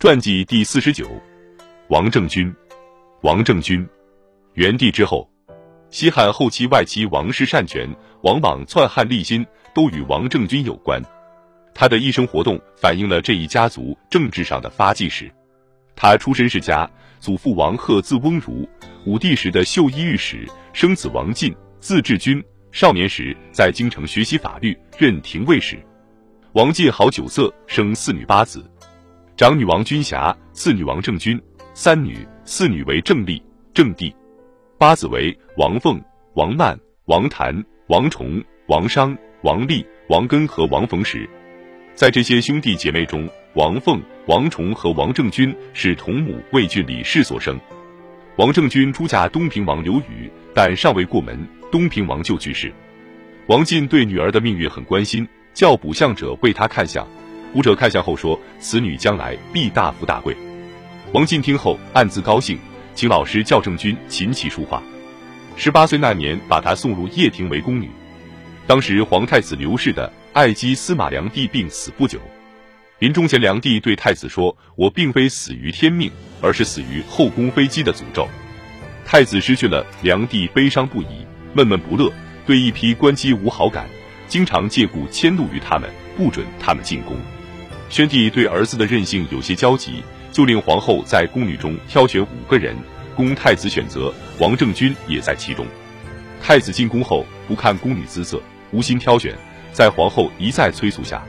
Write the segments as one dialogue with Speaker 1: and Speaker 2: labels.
Speaker 1: 传记第四十九，王政君。王政君，元帝之后，西汉后期外戚王室擅权，往往篡汉立新，都与王政君有关。他的一生活动反映了这一家族政治上的发迹史。他出身世家，祖父王贺字翁儒，武帝时的绣衣御史，生子王进，字志君。少年时在京城学习法律，任廷尉使。王进好酒色，生四女八子。长女王君霞，次女王政君，三女、四女为正立、正帝，八子为王凤、王曼、王谭、王崇、王商、王立、王根和王逢时。在这些兄弟姐妹中，王凤、王崇和王政君是同母魏郡李氏所生。王政君出嫁东平王刘宇，但尚未过门，东平王就去世。王进对女儿的命运很关心，叫卜相者为他看相。武者看向后说：“此女将来必大富大贵。”王进听后暗自高兴，请老师教正君琴棋书画。十八岁那年，把她送入掖庭为宫女。当时皇太子刘氏的爱姬司马良娣病死不久，临终前，良娣对太子说：“我并非死于天命，而是死于后宫妃姬的诅咒。”太子失去了良娣，悲伤不已，闷闷不乐，对一批官姬无好感，经常借故迁怒于他们，不准他们进宫。宣帝对儿子的任性有些焦急，就令皇后在宫女中挑选五个人供太子选择，王政君也在其中。太子进宫后不看宫女姿色，无心挑选，在皇后一再催促下，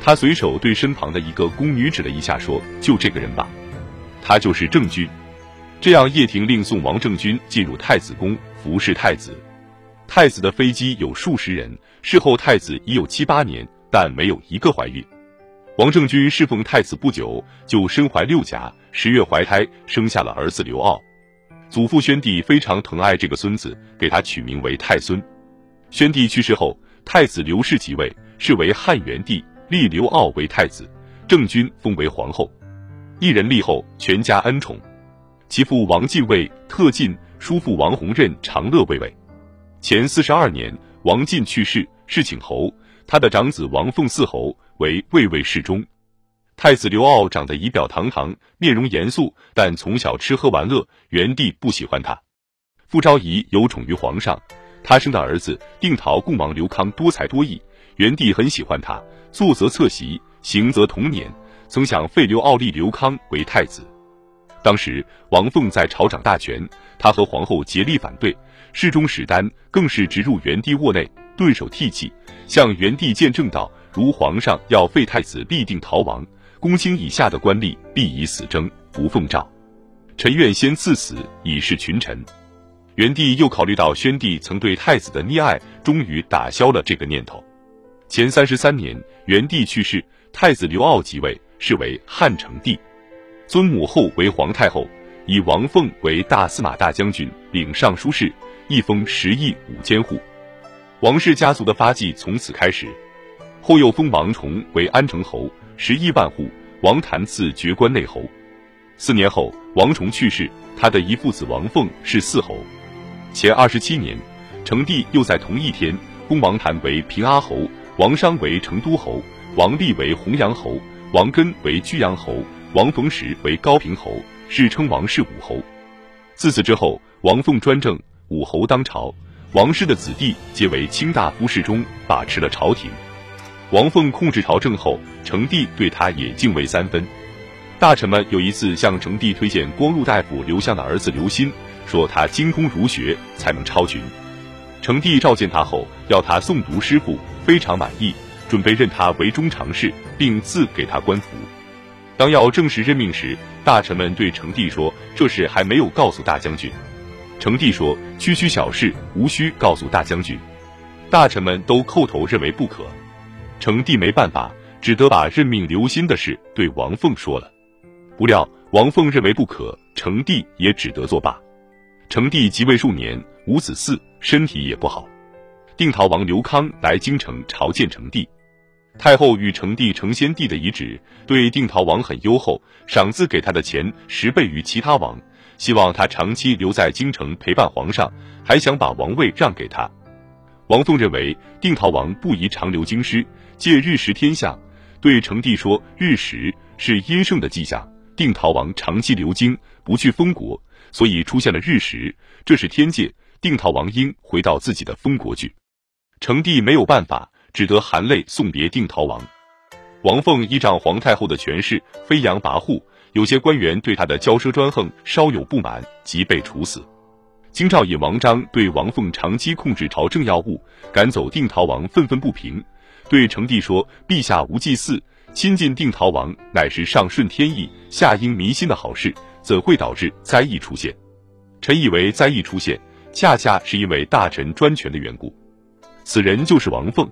Speaker 1: 他随手对身旁的一个宫女指了一下，说：“就这个人吧，他就是郑君。”这样，叶廷令送王政君进入太子宫服侍太子。太子的妃姬有数十人，事后太子已有七八年，但没有一个怀孕。王政君侍奉太子不久，就身怀六甲，十月怀胎，生下了儿子刘骜。祖父宣帝非常疼爱这个孙子，给他取名为太孙。宣帝去世后，太子刘氏即位，是为汉元帝，立刘骜为太子，政君封为皇后。一人立后，全家恩宠。其父王进位特进，叔父王弘任长乐卫尉。前四十二年，王进去世，是请侯，他的长子王凤嗣侯。为卫尉侍中，太子刘骜长得仪表堂堂，面容严肃，但从小吃喝玩乐，元帝不喜欢他。傅昭仪有宠于皇上，他生的儿子定陶共王刘康多才多艺，元帝很喜欢他，坐则侧席，行则同年，曾想废刘骜立刘康为太子。当时王凤在朝掌大权，他和皇后竭力反对，侍中史丹更是直入元帝卧内，顿首涕泣，向元帝见证道。如皇上要废太子，必定逃亡，公卿以下的官吏必以死争，不奉诏。臣愿先赐死，以示群臣。元帝又考虑到宣帝曾对太子的溺爱，终于打消了这个念头。前三十三年，元帝去世，太子刘骜即位，是为汉成帝，尊母后为皇太后，以王凤为大司马大将军，领尚书事，一封十亿五千户。王氏家族的发迹从此开始。后又封王崇为安城侯，十一万户。王谭赐爵关内侯。四年后，王崇去世，他的一父子王凤是四侯。前二十七年，成帝又在同一天封王谭为平阿侯，王商为成都侯，王立为弘阳侯，王根为居阳侯，王逢时为高平侯，世称王氏五侯。自此之后，王凤专政，五侯当朝，王氏的子弟皆为卿大夫侍中，把持了朝廷。王凤控制朝政后，成帝对他也敬畏三分。大臣们有一次向成帝推荐光禄大夫刘向的儿子刘歆，说他精通儒学，才能超群。成帝召见他后，要他诵读诗赋，非常满意，准备任他为中常侍，并赐给他官服。当要正式任命时，大臣们对成帝说：“这事还没有告诉大将军。”成帝说：“区区小事，无需告诉大将军。”大臣们都叩头认为不可。成帝没办法，只得把任命刘歆的事对王凤说了。不料王凤认为不可，成帝也只得作罢。成帝即位数年，无子嗣，身体也不好。定陶王刘康来京城朝见成帝，太后与成帝成先帝的遗旨，对定陶王很优厚，赏赐给他的钱十倍于其他王，希望他长期留在京城陪伴皇上，还想把王位让给他。王凤认为定陶王不宜长留京师，借日食天象，对成帝说：“日食是阴盛的迹象，定陶王长期留京，不去封国，所以出现了日食，这是天界，定陶王应回到自己的封国去。成帝没有办法，只得含泪送别定陶王。王凤依仗皇太后的权势，飞扬跋扈，有些官员对他的骄奢专横稍有不满，即被处死。京兆尹王章对王凤长期控制朝政要务，赶走定陶王愤愤不平，对成帝说：“陛下无祭祀，亲近定陶王，乃是上顺天意、下应民心的好事，怎会导致灾异出现？臣以为灾异出现，恰恰是因为大臣专权的缘故。此人就是王凤。”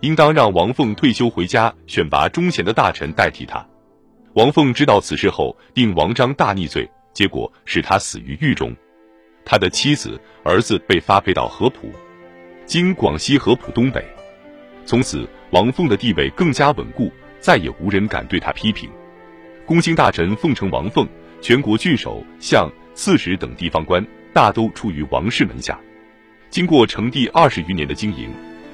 Speaker 1: 应当让王凤退休回家，选拔忠贤的大臣代替他。王凤知道此事后，定王章大逆罪，结果使他死于狱中。他的妻子、儿子被发配到合浦，今广西合浦东北。从此，王凤的地位更加稳固，再也无人敢对他批评。公卿大臣奉承王凤，全国郡守、相、刺史等地方官大都出于王室门下。经过成帝二十余年的经营。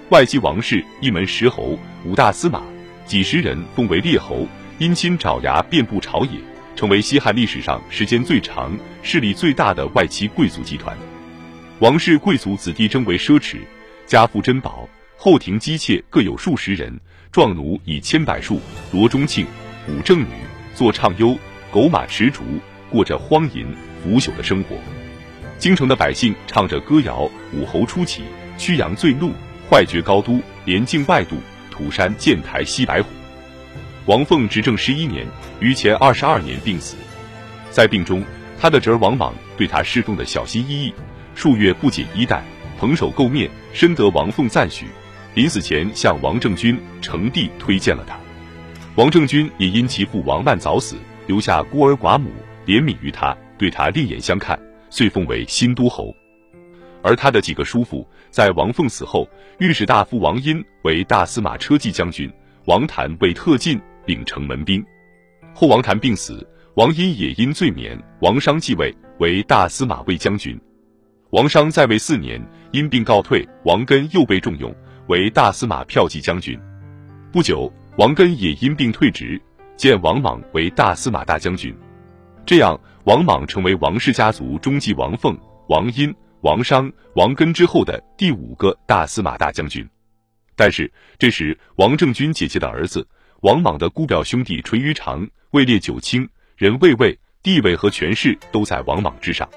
Speaker 1: 外戚王氏一门十侯，五大司马，几十人封为列侯，姻亲爪牙遍布朝野，成为西汉历史上时间最长、势力最大的外戚贵族集团。王室贵族子弟争为奢侈，家富珍宝，后庭姬妾各有数十人，壮奴以千百数，罗中庆、武正女作唱优，狗马驰逐，过着荒淫腐朽的生活。京城的百姓唱着歌谣，武侯初起，曲阳醉怒。坏绝高都，连境外渡，土山建台西白虎。王凤执政十一年，于前二十二年病死。在病中，他的侄儿王莽对他侍奉的小心翼翼，数月不解衣带，蓬首垢面，深得王凤赞许。临死前向王政君、成帝推荐了他。王政君也因其父王曼早死，留下孤儿寡母，怜悯于他，对他另眼相看，遂封为新都侯。而他的几个叔父在王凤死后，御史大夫王殷为大司马车骑将军，王谭为特进秉城门兵。后王谭病死，王殷也因罪免，王商继位为大司马卫将军。王商在位四年，因病告退，王根又被重用为大司马骠骑将军。不久，王根也因病退职，见王莽为大司马大将军。这样，王莽成为王氏家族中继王凤、王殷。王商、王根之后的第五个大司马大将军，但是这时王政君姐姐的儿子王莽的姑表兄弟淳于长位列九卿，人位位，地位和权势都在王莽之上。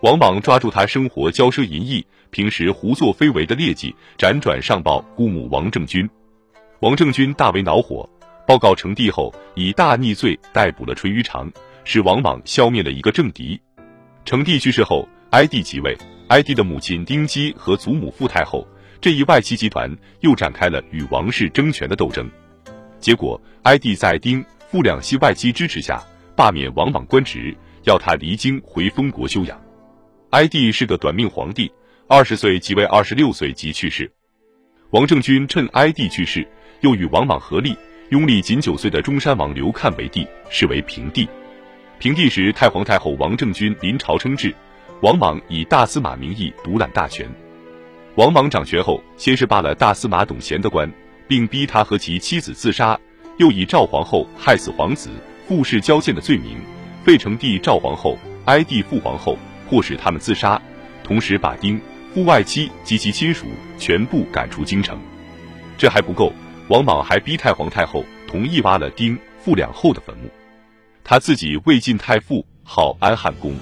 Speaker 1: 王莽抓住他生活骄奢淫逸、平时胡作非为的劣迹，辗转上报姑母王政君。王政君大为恼火，报告成帝后，以大逆罪逮捕了淳于长，使王莽消灭了一个政敌。成帝去世后，哀帝即位。哀帝的母亲丁姬和祖母傅太后这一外戚集团又展开了与王室争权的斗争，结果哀帝在丁傅两系外戚支持下罢免王莽官职，要他离京回封国休养。哀帝是个短命皇帝，二十岁即位，二十六岁即去世。王政君趁哀帝去世，又与王莽合力拥立仅九岁的中山王刘看为帝，是为平帝。平帝时，太皇太后王政君临朝称制。王莽以大司马名义独揽大权。王莽掌权后，先是罢了大司马董贤的官，并逼他和其妻子自杀；又以赵皇后害死皇子、傅氏交贱的罪名，废成帝赵皇后、哀帝傅皇后，迫使他们自杀。同时把丁傅外戚及其亲属全部赶出京城。这还不够，王莽还逼太皇太后同意挖了丁傅两后的坟墓。他自己魏晋太傅，号安汉公。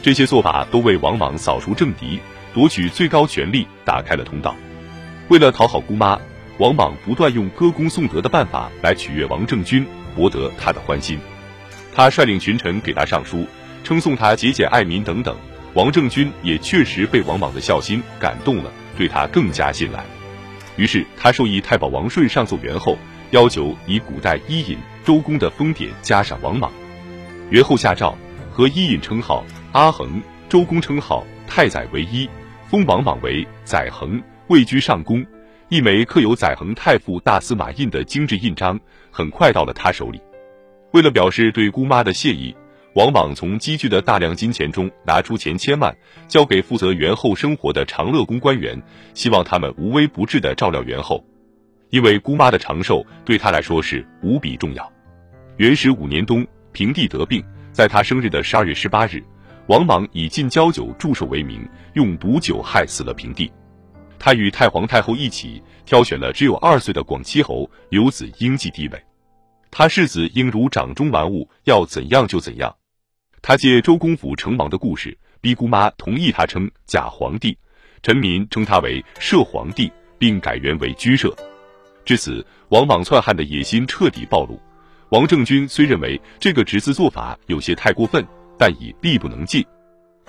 Speaker 1: 这些做法都为王莽扫除政敌、夺取最高权力打开了通道。为了讨好姑妈，王莽不断用歌功颂德的办法来取悦王政君，博得他的欢心。他率领群臣给他上书，称颂他节俭爱民等等。王政君也确实被王莽的孝心感动了，对他更加信赖。于是他授意太保王顺上奏元后，要求以古代伊尹、周公的封典加上王莽。元后下诏，和伊尹称号。阿衡、周公称号太宰为一，封王莽为宰衡，位居上宫。一枚刻有载衡太傅大司马印的精致印章，很快到了他手里。为了表示对姑妈的谢意，王莽从积聚的大量金钱中拿出钱千万，交给负责元后生活的长乐宫官员，希望他们无微不至的照料元后。因为姑妈的长寿对他来说是无比重要。元始五年冬，平帝得病，在他生日的十二月十八日，王莽以禁交酒祝寿为名，用毒酒害死了平帝。他与太皇太后一起挑选了只有二岁的广七侯刘子婴继帝位。他世子应如掌中玩物，要怎样就怎样。他借周公辅成王的故事，逼姑妈同意他称假皇帝，臣民称他为摄皇帝，并改元为居摄。至此，王莽篡汉的野心彻底暴露。王政君虽认为这个侄子做法有些太过分，但已力不能尽。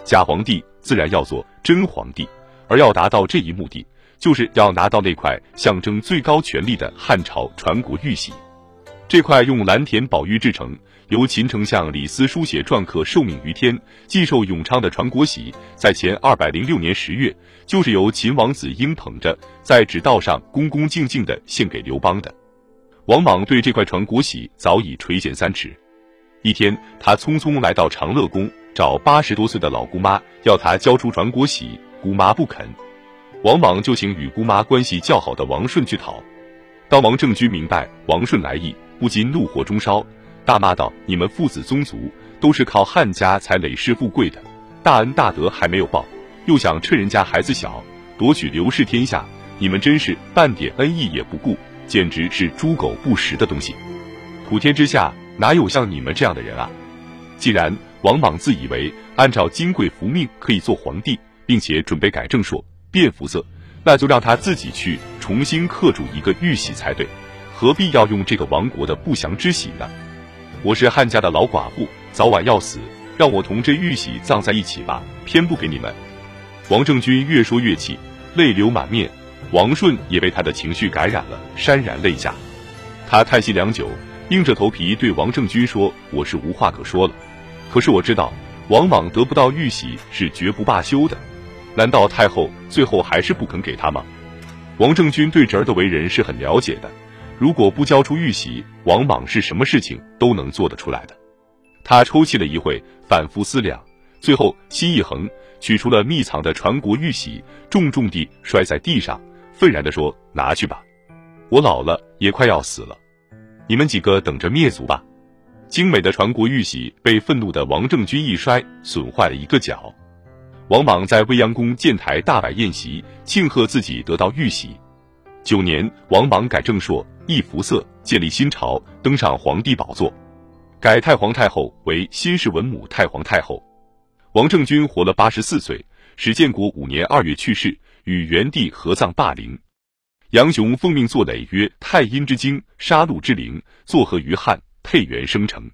Speaker 1: 假皇帝自然要做真皇帝，而要达到这一目的，就是要拿到那块象征最高权力的汉朝传国玉玺。这块用蓝田宝玉制成，由秦丞相李斯书写篆刻受命于天，寄授永昌的传国玺，在前二百零六年十月，就是由秦王子婴捧着，在纸道上恭恭敬敬的献给刘邦的。王莽对这块传国玺早已垂涎三尺。一天，他匆匆来到长乐宫，找八十多岁的老姑妈，要她交出传国玺，姑妈不肯。王莽就请与姑妈关系较好的王顺去讨。当王政君明白王顺来意，不禁怒火中烧，大骂道：“你们父子宗族都是靠汉家才累世富贵的，大恩大德还没有报，又想趁人家孩子小夺取刘氏天下，你们真是半点恩义也不顾。”简直是猪狗不食的东西，普天之下哪有像你们这样的人啊！既然王莽自以为按照金贵福命可以做皇帝，并且准备改正说、变服色，那就让他自己去重新刻铸一个玉玺才对，何必要用这个亡国的不祥之喜呢？我是汉家的老寡妇，早晚要死，让我同这玉玺葬在一起吧，偏不给你们！王政君越说越气，泪流满面。王顺也被他的情绪感染了，潸然泪下。他叹息良久，硬着头皮对王政君说：“我是无话可说了。可是我知道，王莽得不到玉玺是绝不罢休的。难道太后最后还是不肯给他吗？”王政君对侄儿的为人是很了解的。如果不交出玉玺，王莽是什么事情都能做得出来的。他抽泣了一会，反复思量，最后心一横，取出了秘藏的传国玉玺，重重地摔在地上。愤然地说：“拿去吧，我老了也快要死了，你们几个等着灭族吧。”精美的传国玉玺被愤怒的王政君一摔，损坏了一个角。王莽在未央宫建台大摆宴席，庆贺自己得到玉玺。九年，王莽改正朔，易服色，建立新朝，登上皇帝宝座，改太皇太后为新氏文母太皇太后。王政君活了八十四岁，史建国五年二月去世。与元帝合葬霸陵，杨雄奉命作垒，曰：“太阴之精，杀戮之灵，作何于汉？配元生成。”